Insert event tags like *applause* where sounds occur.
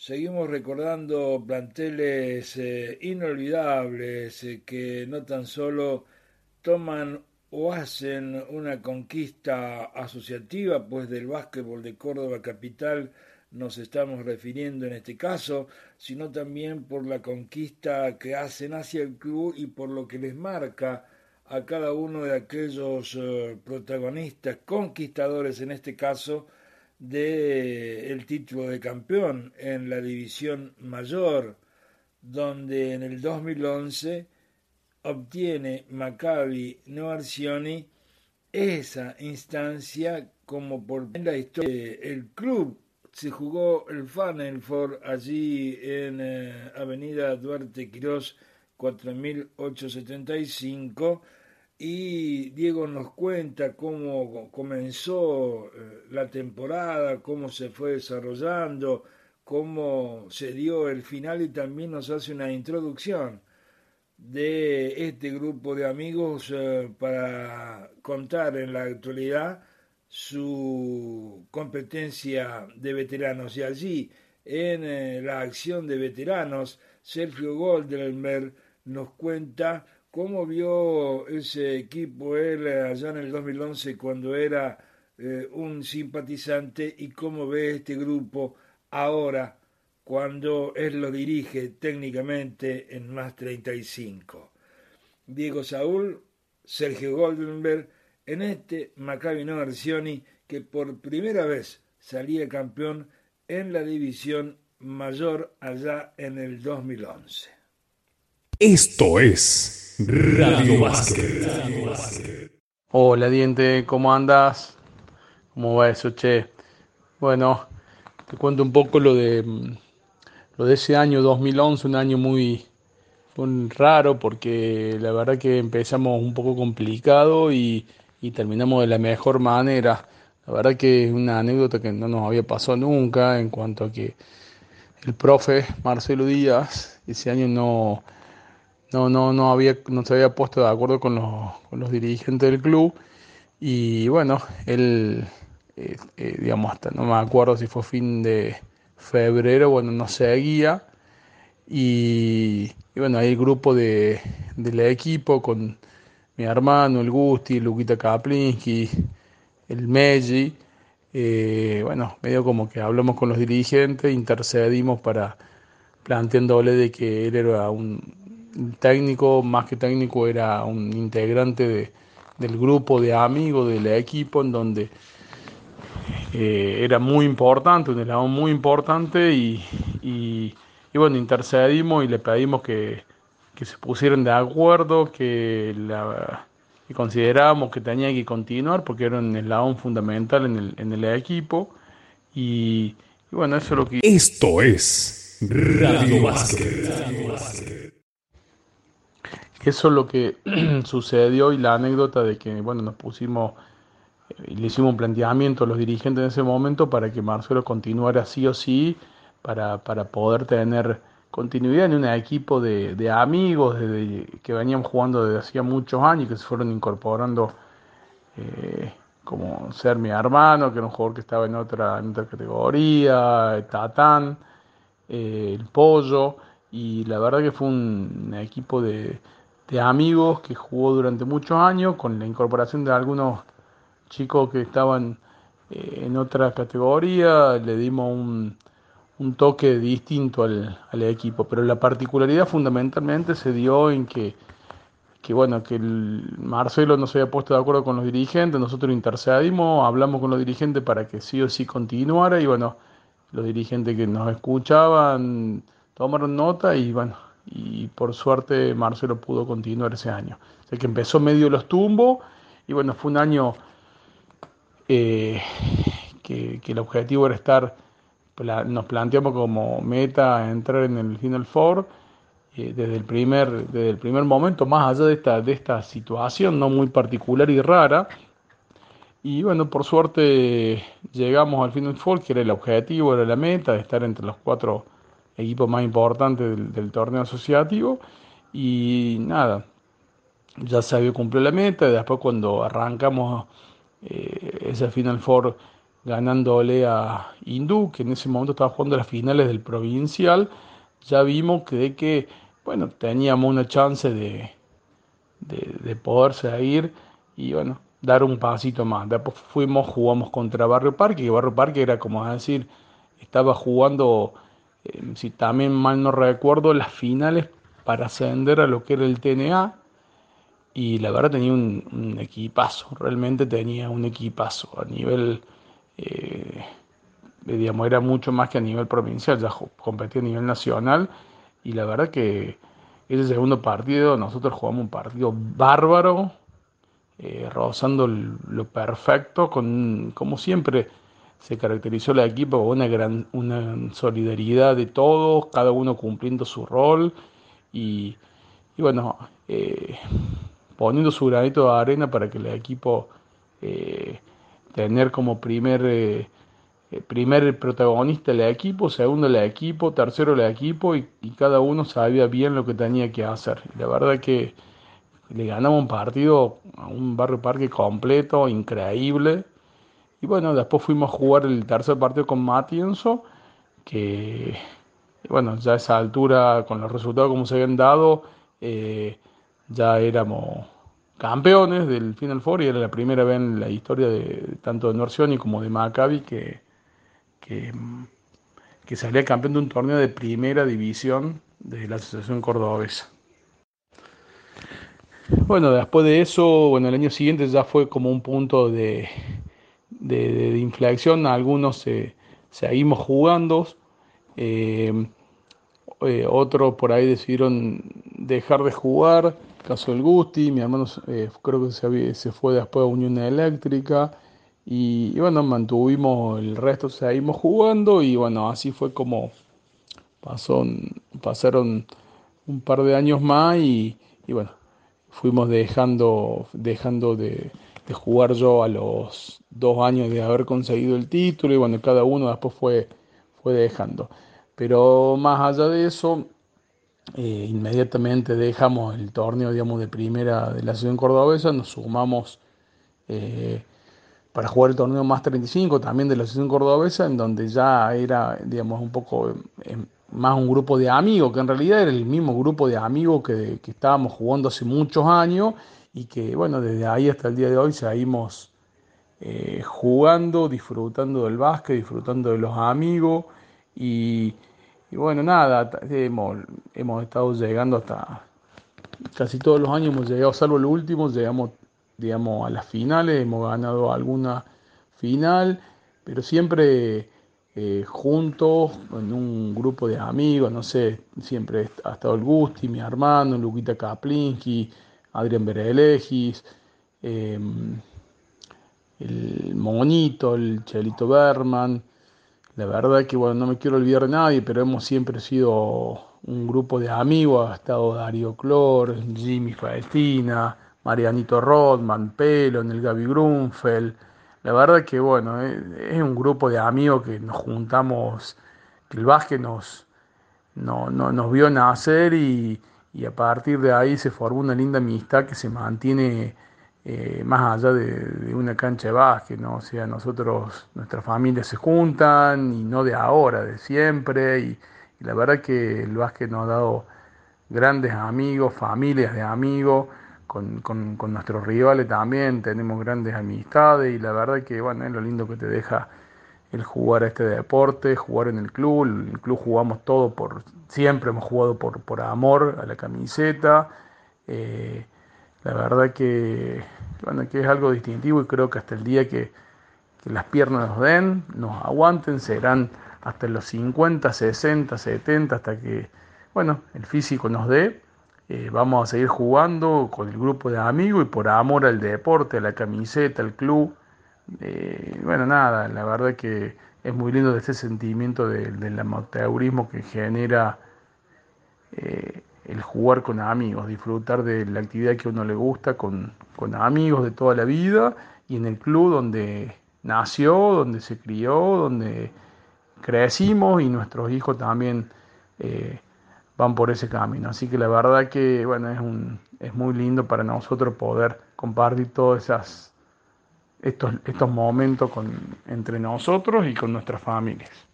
Seguimos recordando planteles eh, inolvidables eh, que no tan solo toman o hacen una conquista asociativa, pues del básquetbol de Córdoba Capital nos estamos refiriendo en este caso, sino también por la conquista que hacen hacia el club y por lo que les marca a cada uno de aquellos eh, protagonistas, conquistadores en este caso, de el título de campeón en la división mayor, donde en el 2011 obtiene Maccabi Noarcioni esa instancia como por la historia el club. Se jugó el Final Four allí en eh, Avenida Duarte Quirós 4875 y Diego nos cuenta cómo comenzó eh, la temporada, cómo se fue desarrollando, cómo se dio el final y también nos hace una introducción de este grupo de amigos eh, para contar en la actualidad su competencia de veteranos. Y allí en eh, la acción de veteranos Sergio Goldenberg nos cuenta ¿Cómo vio ese equipo él allá en el 2011 cuando era eh, un simpatizante y cómo ve este grupo ahora cuando él lo dirige técnicamente en más 35? Diego Saúl, Sergio Goldenberg, en este Maccabi Arcioni que por primera vez salía campeón en la división mayor allá en el 2011. Esto es Radio Básquet. Hola Diente, ¿cómo andas? ¿Cómo va eso, che? Bueno, te cuento un poco lo de lo de ese año 2011, un año muy, raro porque la verdad que empezamos un poco complicado y, y terminamos de la mejor manera. La verdad que es una anécdota que no nos había pasado nunca en cuanto a que el profe Marcelo Díaz ese año no no, no, no, había, no se había puesto de acuerdo con los, con los dirigentes del club. Y bueno, él, eh, eh, digamos, hasta no me acuerdo si fue fin de febrero, bueno, no seguía. Y, y bueno, ahí el grupo de, del equipo con mi hermano, el Gusti, Luquita Kaplinski, el Meji, eh, bueno, medio como que hablamos con los dirigentes, intercedimos para planteándole de que él era un, técnico, más que técnico, era un integrante de, del grupo de amigos del equipo, en donde eh, era muy importante, un eslabón muy importante, y, y, bueno, intercedimos y le pedimos que, que se pusieran de acuerdo, que, la, que considerábamos que tenía que continuar, porque era un eslabón fundamental en el, en el equipo, y, bueno, eso es lo que... Esto es Radio Básquet. Eso es lo que *clears throat* sucedió y la anécdota de que, bueno, nos pusimos y eh, le hicimos un planteamiento a los dirigentes en ese momento para que Marcelo continuara sí o sí, para, para poder tener continuidad en un equipo de, de amigos de, que venían jugando desde hacía muchos años y que se fueron incorporando eh, como ser mi hermano, que era un jugador que estaba en otra, en otra categoría, Tatán, eh, el Pollo, y la verdad que fue un equipo de, de amigos que jugó durante muchos años, con la incorporación de algunos chicos que estaban eh, en otra categoría, le dimos un, un toque distinto al, al, equipo, pero la particularidad fundamentalmente se dio en que, que bueno, que el Marcelo no se había puesto de acuerdo con los dirigentes, nosotros intercedimos, hablamos con los dirigentes para que sí o sí continuara y bueno, los dirigentes que nos escuchaban tomaron nota y bueno, y por suerte Marcelo pudo continuar ese año. O que empezó medio los tumbos y bueno, fue un año eh, que, el objetivo era estar, nos planteamos como meta entrar en el Final Four eh, desde, el primer, desde el primer momento, más allá de esta, de esta situación no muy particular y rara. Y bueno, por suerte llegamos al Final Four, que era el objetivo, era la meta, de estar entre los cuatro equipo más importante del, torneo asociativo. Y nada, ya se había cumplido la meta. Después, cuando arrancamos eh, ese Final Four ganándole a Hindú, que en ese momento estaba jugando las finales del provincial, ya vimos que, bueno, teníamos una chance de, de, de poder seguir y bueno, dar un pasito más. Después fuimos, jugamos contra Barrio Parque, que Barrio Parque era como decir, estaba jugando, si también mal no recuerdo, las finales para ascender a lo que era el TNA. Y la verdad tenía un, equipazo, realmente tenía un equipazo a nivel, eh, digamos, era mucho más que a nivel provincial, ya competía a nivel nacional. Y la verdad que ese segundo partido, nosotros jugamos un partido bárbaro, eh, rozando lo perfecto, con, como siempre se caracterizó el equipo con una gran una solidaridad de todos, cada uno cumpliendo su rol y, bueno, eh, poniendo su granito de arena para que el equipo eh, tener como primer, eh, primer protagonista el equipo, segundo el equipo, tercero el equipo y, y, cada uno sabía bien lo que tenía que hacer. la verdad que le ganamos un partido a un barrio parque completo, increíble. Y bueno, después fuimos a jugar el tercer partido con Matienzo, que bueno, ya a esa altura, con los resultados como se habían dado, eh, ya éramos campeones del Final Four y era la primera vez en la historia de tanto de Norcioni como de Maccabi que, que, que salía campeón de un torneo de primera división de la Asociación Cordobesa. Bueno, después de eso, bueno, el año siguiente ya fue como un punto de, de, inflexión. Algunos seguimos jugando, eh, eh, otros por ahí decidieron dejar de jugar. Caso del Gusti, mi hermano eh, creo que se, se, fue después a Unión Eléctrica. Y, bueno, mantuvimos el resto, seguimos jugando y bueno, así fue como pasó, pasaron un par de años más y bueno, fuimos dejando, dejando de, jugar yo a los dos años de haber conseguido el título y bueno, cada uno después fue, fue dejando. Pero más allá de eso, eh, inmediatamente dejamos el torneo, digamos, de primera de la ciudad cordobesa, nos sumamos eh, para jugar el torneo más 35 también de la ciudad cordobesa, en donde ya era, digamos, un poco más un grupo de amigos, que en realidad era el mismo grupo de amigos que, que, estábamos jugando hace muchos años y que, bueno, desde ahí hasta el día de hoy seguimos eh, jugando, disfrutando del básquet, disfrutando de los amigos y, bueno, nada, hemos, hemos estado llegando hasta casi todos los años, hemos llegado, salvo el último, llegamos, digamos, a las finales, hemos ganado alguna final, pero siempre eh, juntos, en un grupo de amigos, no sé, siempre ha estado el Gusti, mi hermano, Luquita Kaplinski, Adrián Berelegis, em, el Monito, el Chelito Berman. La verdad que, bueno, no me quiero olvidar de nadie, pero hemos siempre sido un grupo de amigos. Ha estado Darío Clor, Jimmy Faestina, Marianito Rodman, Pelo, el Gaby Grunfeld. La verdad que bueno, eh, es un grupo de amigos que nos juntamos, que el básquet nos, no, nos vio nacer y, a partir de ahí se formó una linda amistad que se mantiene eh, más allá de, una cancha de básquet, ¿no? O sea, nosotros, nuestras familias se juntan y no de ahora, de siempre y, y la verdad que el básquet nos ha dado grandes amigos, familias de amigos con, con, con, nuestros rivales también tenemos grandes amistades y la verdad que bueno, es lo lindo que te deja el jugar este deporte, jugar en el club, el club jugamos todo por, siempre hemos jugado por, por amor a la camiseta, eh, la verdad que, bueno, que es algo distintivo y creo que hasta el día que, que las piernas nos den, nos aguanten, serán hasta los 50, 60, 70, hasta que, bueno, el físico nos dé. Eh, vamos a seguir jugando con el grupo de amigos y por amor al deporte, a la camiseta, al club. Eh, bueno, nada, la verdad que es muy lindo este sentimiento del amateurismo que genera eh, el jugar con amigos, disfrutar de la actividad que a uno le gusta con, con amigos de toda la vida y en el club donde nació, donde se crió, donde crecimos y nuestros hijos también van por ese camino. Así que la verdad que bueno, es, un, es muy lindo para nosotros poder compartir todas esas estos, estos momentos con, entre nosotros y con nuestras familias.